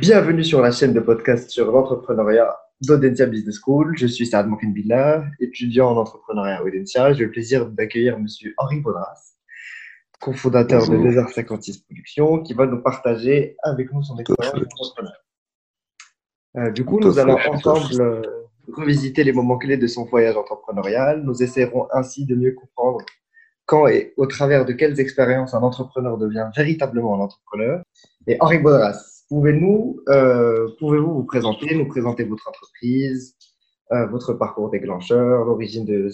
Bienvenue sur la chaîne de podcast sur l'entrepreneuriat d'Audencia Business School. Je suis Saad Mokinbillah, étudiant en entrepreneuriat à Audencia. J'ai le plaisir d'accueillir M. Henri Baudras, cofondateur de 2h56 Productions, qui va nous partager avec nous son expérience d'entrepreneur. Euh, du coup, nous allons ensemble euh, revisiter les moments clés de son voyage entrepreneurial. Nous essaierons ainsi de mieux comprendre quand et au travers de quelles expériences un entrepreneur devient véritablement un entrepreneur. Et Henri Baudras, euh, pouvez-vous vous présenter, nous présenter votre entreprise, euh, votre parcours déclencheur, l'origine de,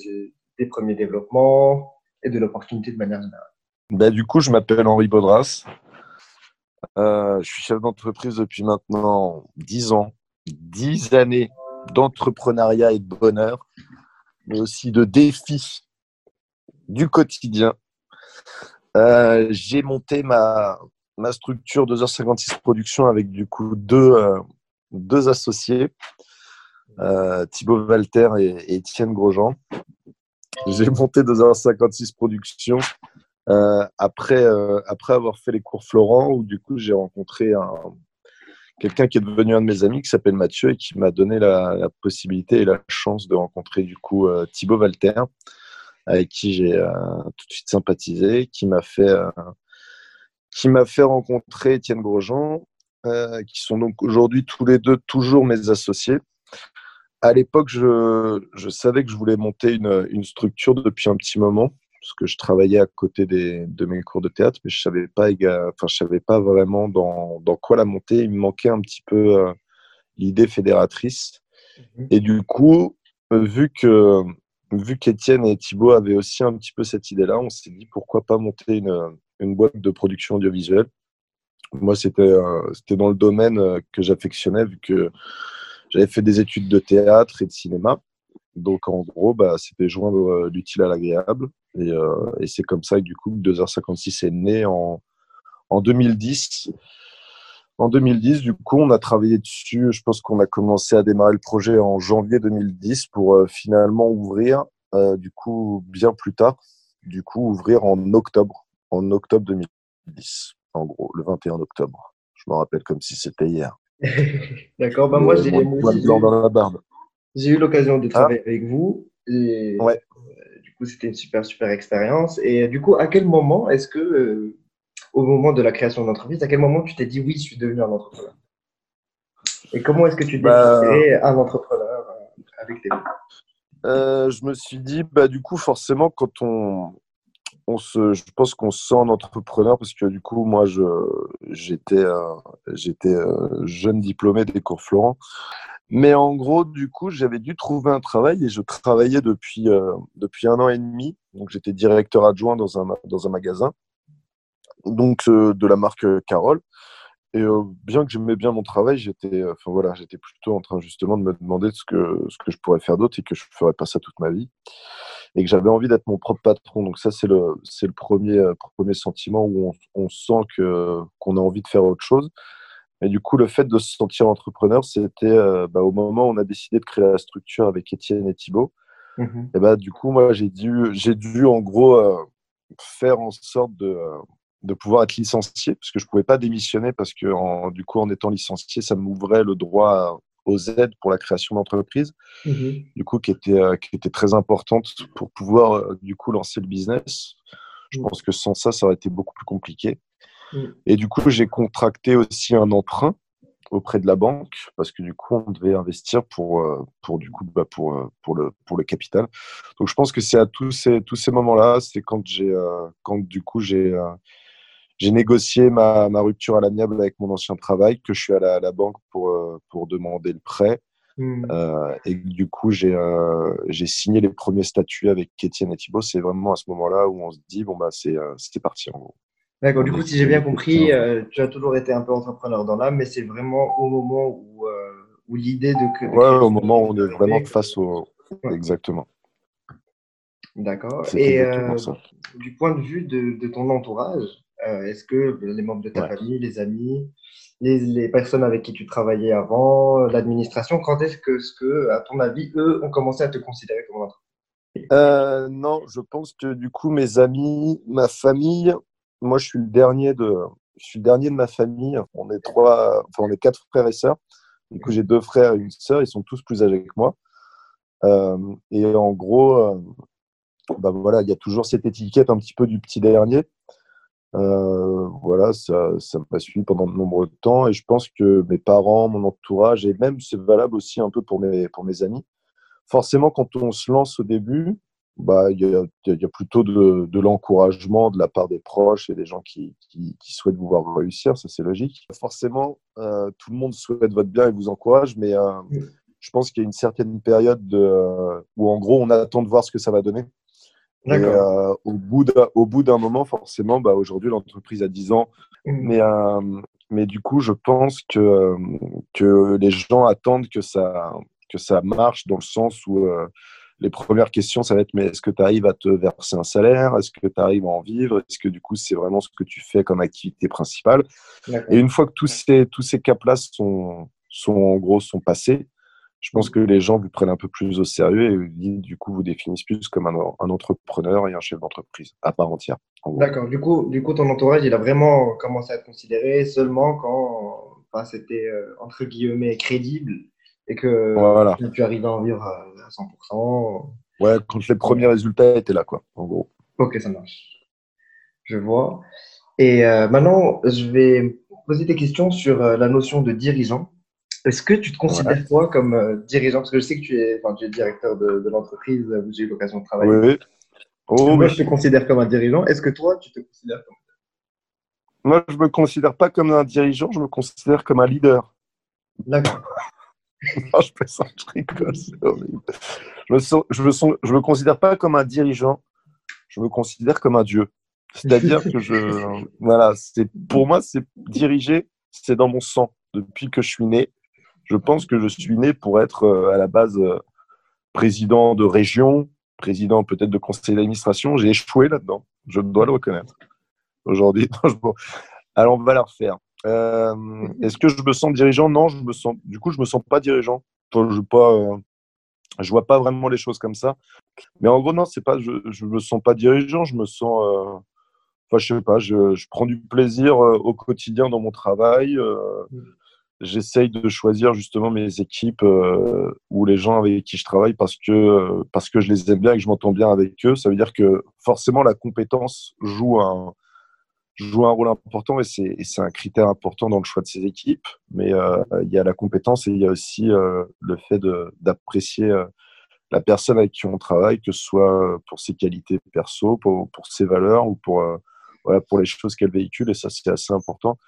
des premiers développements et de l'opportunité de manière générale? Ben, Du coup, je m'appelle Henri Baudras. Euh, je suis chef d'entreprise depuis maintenant 10 ans, 10 années d'entrepreneuriat et de bonheur, mais aussi de défis du quotidien. J'ai monté ma, ma structure 2h56 Production avec du coup deux, euh, deux associés, euh, Thibaut Walter et, Étienne Grosjean. J'ai monté 2h56 Production après, après avoir fait les cours Florent, où du coup j'ai rencontré un, quelqu'un qui est devenu un de mes amis qui s'appelle Mathieu et qui m'a donné la, la, possibilité et la chance de rencontrer du coup Thibaut Walter avec qui j'ai euh, tout de suite sympathisé, qui m'a fait, euh, qui m'a fait rencontrer Étienne Grosjean, euh, qui sont donc aujourd'hui tous les deux toujours mes associés. À l'époque, je, je, savais que je voulais monter une, une, structure depuis un petit moment, parce que je travaillais à côté des, de mes cours de théâtre, mais je savais pas, enfin, je savais pas vraiment dans, dans, quoi la monter. Il me manquait un petit peu l'idée fédératrice. Mmh et du coup, vu que vu qu'Étienne et Thibaut avaient aussi un petit peu cette idée-là, on s'est dit pourquoi pas monter une, une boîte de production audiovisuelle. Moi, c'était euh, dans le domaine euh, que j'affectionnais, vu que j'avais fait des études de théâtre et de cinéma. Donc, en gros, bah, c'était joindre euh, l'utile à l'agréable. Et, et c'est comme ça que, du coup, 2h56 est né en, en 2010. En 2010, du coup, on a travaillé dessus. Je pense qu'on a commencé à démarrer le projet en janvier 2010 pour euh, finalement ouvrir, euh, du coup, bien plus tard, du coup, ouvrir en octobre, en octobre 2010, en gros, le 21 octobre. Je me rappelle comme si c'était hier. D'accord, bah moi, j'ai barbe. J'ai eu l'occasion de travailler avec vous. Et, ouais. Euh, du coup, c'était une super, super expérience. Et du coup, à quel moment est-ce que au moment de la création de l'entreprise À quel moment tu t'es dit oui, je suis devenu un entrepreneur? Et comment est-ce que tu bah, un entrepreneur euh, avec tes euh, Je me suis dit, bah, du coup, forcément, quand on, je pense qu'on se sent un entrepreneur parce que du coup, moi, j'étais euh, jeune diplômé des cours Florent. Mais en gros, du coup, j'avais dû trouver un travail et je travaillais depuis, depuis un an et demi. Donc, j'étais directeur adjoint dans un, magasin donc euh, de la marque euh, Carole. Et euh, bien que j'aimais bien mon travail, j'étais plutôt en train justement de me demander ce que ce que je pourrais faire d'autre et que je ne ferais pas ça toute ma vie et que j'avais envie d'être mon propre patron. Donc ça, c'est le c'est le premier premier sentiment où on, on sent que qu'on a envie de faire autre chose. Et du coup, le fait de se sentir entrepreneur, c'était bah, au moment où on a décidé de créer la structure avec Étienne et Thibault. Mmh et bah, du coup, moi, j'ai dû, j'ai dû en gros faire en sorte de, de pouvoir être licencié, parce que je ne pouvais pas démissionner, parce que en, du coup, en étant licencié, ça m'ouvrait le droit aux aides pour la création d'entreprise, mmh du coup, qui était, euh, qui était très importante pour pouvoir, euh, du coup, lancer le business. Je mmh. pense que sans ça, ça aurait été beaucoup plus compliqué. Mmh. Et du coup, j'ai contracté aussi un emprunt auprès de la banque parce que du coup on devait investir pour euh, pour du coup bah, pour pour le pour le capital donc je pense que c'est à tous ces tous ces moments là c'est quand j'ai quand du coup j'ai j'ai négocié ma, ma, rupture à l'amiable avec mon ancien travail, que je suis allé à la banque pour, euh, pour demander le prêt. Hmm. Euh, et du coup, j'ai euh, j'ai signé les premiers statuts avec Étienne et Thibault. C'est vraiment à ce moment-là où on se dit, bon, bah, c'est euh, parti en gros. D'accord, du coup, si j'ai bien compris, euh, tu as toujours été un peu entrepreneur dans l'âme, mais c'est vraiment au moment où, où l'idée de. que ouais, au moment où on est vraiment face au. Exactement. D'accord. Et du point de vue de, de ton entourage, est-ce que les membres de ta famille, les amis, les, personnes avec qui tu travaillais avant, euh, l'administration, quand est-ce que, ce que, à ton avis, eux ont commencé à te considérer comme un euh, Non, je pense que du coup, mes amis, ma famille, moi je suis le dernier de, je suis le dernier de ma famille. On est trois, enfin, on est quatre frères et sœurs. Du coup, j'ai deux frères et une sœur. Ils sont tous plus âgés que moi. Euh, et en gros, euh, bah voilà, il y a toujours cette étiquette un petit peu du petit dernier. Euh, voilà, ça, ça m'a suivi pendant de nombreux temps et je pense que mes parents, mon entourage et même c'est valable aussi un peu pour mes, pour mes amis. Forcément, quand on se lance au début, bah, il y, a, y a plutôt de, de l'encouragement de la part des proches et des gens qui, qui, qui souhaitent vous voir réussir, ça c'est logique. Forcément, euh, tout le monde souhaite votre bien et vous encourage, mais euh, je pense qu'il y a une certaine période de, où en gros on attend de voir ce que ça va donner. Euh, au bout d'un, au bout d'un moment, forcément, bah, aujourd'hui l'entreprise a 10 ans, Mm. mais euh, mais du coup, je pense que euh, que les gens attendent que ça que ça marche dans le sens où euh, les premières questions, ça va être mais est-ce que tu arrives à te verser un salaire? Est-ce que tu arrives à en vivre? Est-ce que du coup, c'est vraiment ce que tu fais comme activité principale? D'accord. Et une fois que tous ces, tous ces caps-là sont, sont, en gros, sont passés, je pense que les gens vous prennent un peu plus au sérieux et vous- du coup vous définissent plus comme un, un entrepreneur et un chef d'entreprise à part entière. en. D'accord. Du coup, du coup, ton entourage, il a vraiment commencé à te considérer seulement quand enfin, c'était euh, entre guillemets crédible et que Voilà. tu arrivais à en vivre à, à 100%. Ouais, quand les premiers résultats étaient là, quoi, en gros. Ok, ça marche. Je vois. Et euh, maintenant, je vais poser des questions sur euh, la notion de dirigeant. Est-ce que tu te considères toi comme euh, dirigeant? Parce que je sais que tu es, tu es directeur de, de l'entreprise où j'ai eu l'occasion de travailler. Oui. Oh, Moi, je te considère comme un dirigeant? Est-ce que toi, tu te considères comme Moi, je me considère pas comme un dirigeant, je me considère comme un leader. D'accord. Non, je plaisante, je rigole, c'est horrible. Je me, je, me sens- je me considère pas comme un dirigeant, je me considère comme un dieu. C'est-à-dire que je, voilà, pour moi, c'est diriger, c'est dans mon sang. Depuis que je suis né, je pense que je suis né pour être euh, à la base euh, président de région, président peut-être de conseil d'administration. J'ai échoué là-dedans, je dois le reconnaître. Aujourd'hui, alors on va la refaire. Euh, Est-ce que je me sens dirigeant? Non, je me sens. Du coup, je me sens pas dirigeant. Je pas, euh, je vois pas vraiment les choses comme ça. Mais en gros, non, c'est pas. Je, je me sens pas dirigeant. Je me sens. Enfin, je sais pas. Je, prends du plaisir au quotidien dans mon travail. J'essaye de choisir justement mes équipes euh, ou les gens avec qui je travaille parce que euh, parce que je les aime bien et que je m'entends bien avec eux. Ça veut dire que forcément la compétence joue un joue un rôle important et c'est un critère important dans le choix de ces équipes. Mais euh, il y a la compétence et il y a aussi le fait d'apprécier la personne avec qui on travaille, que ce soit pour ses qualités perso, pour, pour ses valeurs ou pour, voilà, pour les choses qu'elle véhicule. Et ça, c'est assez important.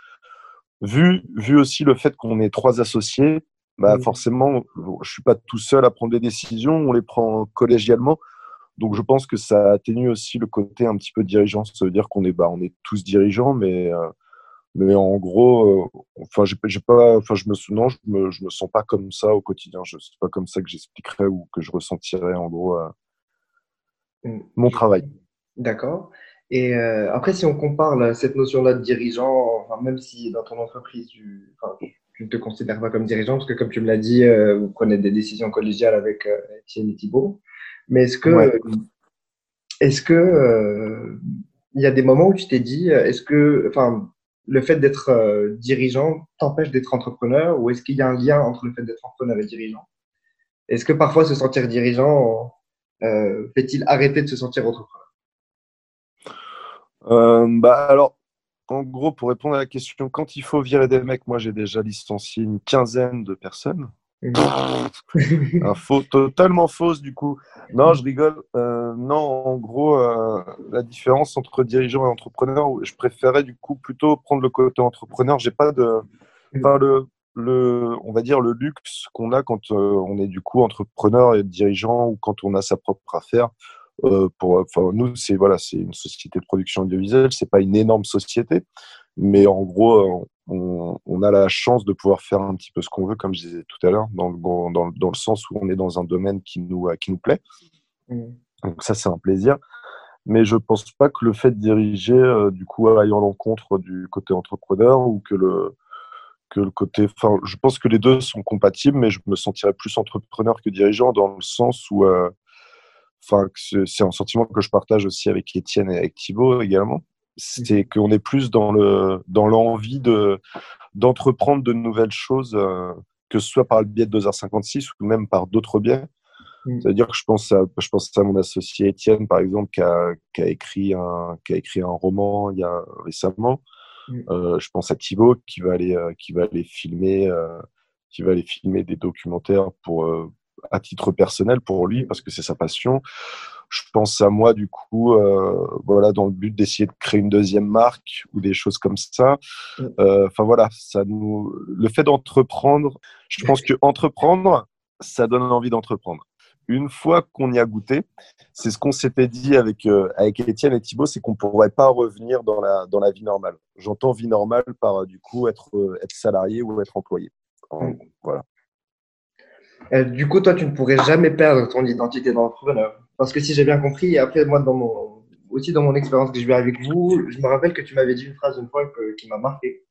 Vu, vu aussi le fait qu'on est trois associés, bah forcément, je suis pas tout seul à prendre des décisions, on les prend collégialement. Donc je pense que ça atténue aussi le côté un petit peu dirigeant. Ça veut dire qu'on est, bah, on est tous dirigeants, mais, euh, mais en gros, euh, enfin, j'ai, pas, enfin, je me, non, je me, je me sens pas comme ça au quotidien. Je c'est pas comme ça que j'expliquerais ou que je ressentirais en gros euh, Mm. mon travail. D'accord. Et euh, après, si on compare là, cette notion-là de dirigeant, enfin, même si dans ton entreprise, tu, enfin, tu ne te considères pas comme dirigeant, parce que comme tu me l'as dit, euh, vous prenez des décisions collégiales avec euh, Étienne et Thibault. Mais est-ce que, Ouais. est-ce que, euh, il y a des moments où tu t'es dit, euh, est-ce que, enfin, le fait d'être euh, dirigeant t'empêche d'être entrepreneur, ou est-ce qu'il y a un lien entre le fait d'être entrepreneur et dirigeant? Est-ce que parfois se sentir dirigeant euh, fait-il arrêter de se sentir entrepreneur? Euh, bah alors, en gros, pour répondre à la question, quand il faut virer des mecs, moi j'ai déjà licencié une quinzaine de personnes. Faux, totalement fausse du coup. Non, je rigole. Euh, non, en gros, euh, la différence entre dirigeant et entrepreneur, je préférais du coup plutôt prendre le côté entrepreneur. J'ai pas de, pas le, le, on va dire le luxe qu'on a quand euh, on est du coup entrepreneur et dirigeant ou quand on a sa propre affaire. Euh, pour, enfin, nous, c'est voilà, c'est une société de production audiovisuelle. C'est pas une énorme société, mais en gros, on, on a la chance de pouvoir faire un petit peu ce qu'on veut, comme je disais tout à l'heure, dans le, bon- dans, le- dans le sens où on est dans un domaine qui nous, euh, qui nous plaît. Mm. Donc ça, c'est un plaisir. Mais je pense pas que le fait de diriger, euh, du coup, aille en l'encontre du côté entrepreneur ou que le, que le côté. Enfin, je pense que les deux sont compatibles, mais je me sentirais plus entrepreneur que dirigeant dans le sens où. euh, Enfin, c'est un sentiment que je partage aussi avec Étienne et avec Thibaut également. C'est qu'on est plus dans le dans l'envie de d'entreprendre de nouvelles choses, que ce soit par le biais de 2h56 ou même par d'autres biais. Mm. C'est-à-dire que je pense à, je pense à mon associé Étienne, par exemple, qui a, qui a, écrit, un, qui a écrit un roman il y a récemment. Mm. Euh, je pense à Thibaut qui va aller, euh, qui va aller filmer, euh, qui va aller filmer des documentaires pour, euh, à titre personnel pour lui parce que c'est sa passion. Je pense à moi du coup, euh, voilà, dans le but d'essayer de créer une deuxième marque ou des choses comme ça. Mm. Enfin voilà, ça nous, le fait d'entreprendre, je pense que entreprendre, ça donne envie d'entreprendre une fois qu'on y a goûté, c'est ce qu'on s'était dit avec, euh, avec Étienne et Thibaut, c'est qu'on ne pourrait pas revenir dans la, dans la vie normale. J'entends vie normale par, euh, du coup, être, euh, être salarié ou être employé. Mm. voilà. Du coup, toi, tu ne pourrais jamais perdre ton identité d'entrepreneur. Parce que si j'ai bien compris, après, moi, dans mon, aussi dans mon expérience que je vis avec vous, je me rappelle que tu m'avais dit une phrase une fois qui m'a marqué.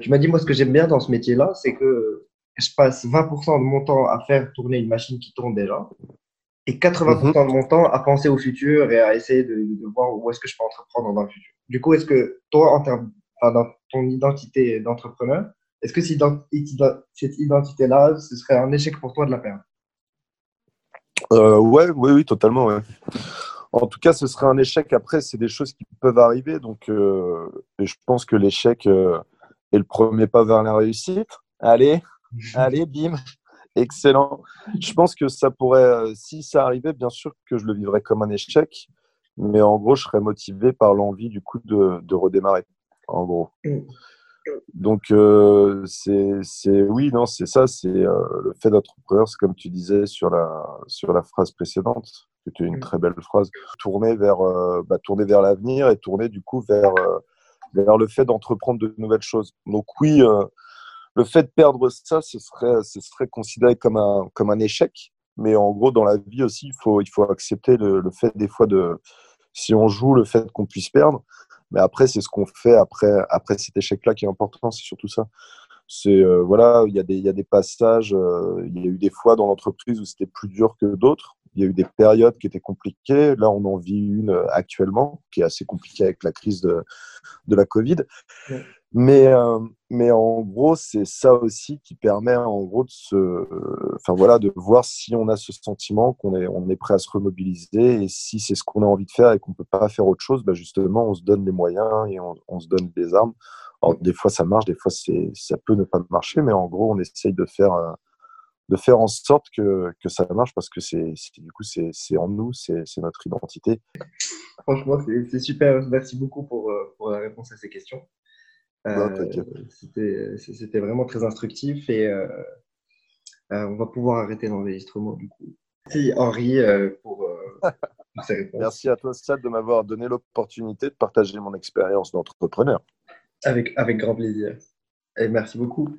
tu m'as dit, moi, ce que j'aime bien dans ce métier-là, c'est que je passe 20% de mon temps à faire tourner une machine qui tourne déjà et 80% mhm. de mon temps à penser au futur et à essayer de, voir où est-ce que je peux entreprendre dans le futur. Du coup, est-ce que toi, en termes, dans ton identité d'entrepreneur, est-ce que cette identité-là, ce serait un échec pour toi de la perdre euh, ouais, oui, oui, totalement. Ouais. En tout cas, ce serait un échec. Après, c'est des choses qui peuvent arriver. Donc, euh, et je pense que l'échec euh, est le premier pas vers la réussite. Allez, Allez, bim, excellent. Je pense que ça pourrait, euh, si ça arrivait, bien sûr que je le vivrais comme un échec, mais en gros, je serais motivé par l'envie du coup de, de redémarrer, en gros. Donc, euh, c'est oui, non, c'est ça, c'est euh, le fait d'entrepreneur, c'est comme tu disais sur la, sur la phrase précédente, c'était une mm. très belle phrase, tourner vers, bah, tourner vers l'avenir et tourner du coup vers, vers le fait d'entreprendre de nouvelles choses. Donc, oui, le fait de perdre ça, ce serait, ce serait considéré comme un, comme un échec. Mais en gros, dans la vie aussi, il faut, il faut accepter le, fait des fois de, si on joue, le fait qu'on puisse perdre. Mais après, c'est ce qu'on fait après, après cet échec-là qui est important, c'est surtout ça. C'est euh, voilà, il y, a des, y a des passages, euh, il y a eu des fois dans l'entreprise où c'était plus dur que d'autres. Il y a eu des périodes qui étaient compliquées. Là, on en vit une euh, actuellement qui est assez compliquée avec la crise de, de la Covid. Mais, euh, mais en gros, c'est ça aussi qui permet en gros de se, enfin voilà, de voir si on a ce sentiment qu'on est, on est prêt à se remobiliser et si c'est ce qu'on a envie de faire et qu'on peut pas faire autre chose, bah justement, on se donne les moyens et on, se donne des armes. Alors, des fois, ça marche, des fois, c'est, ça peut ne pas marcher, mais en gros, on essaye de faire, euh, de faire en sorte que, que ça marche parce que c'est, du coup, c'est, en nous, c'est, c'est notre identité. Franchement, c'est, super. Merci beaucoup pour, euh, pour la réponse à ces questions. Euh, c'était vraiment très instructif et euh, euh, on va pouvoir arrêter l'enregistrement du coup. Merci Henri pour, ces réponses. Merci à toi Stade de m'avoir donné l'opportunité de partager mon expérience d'entrepreneur. Avec, avec grand plaisir. Et merci beaucoup.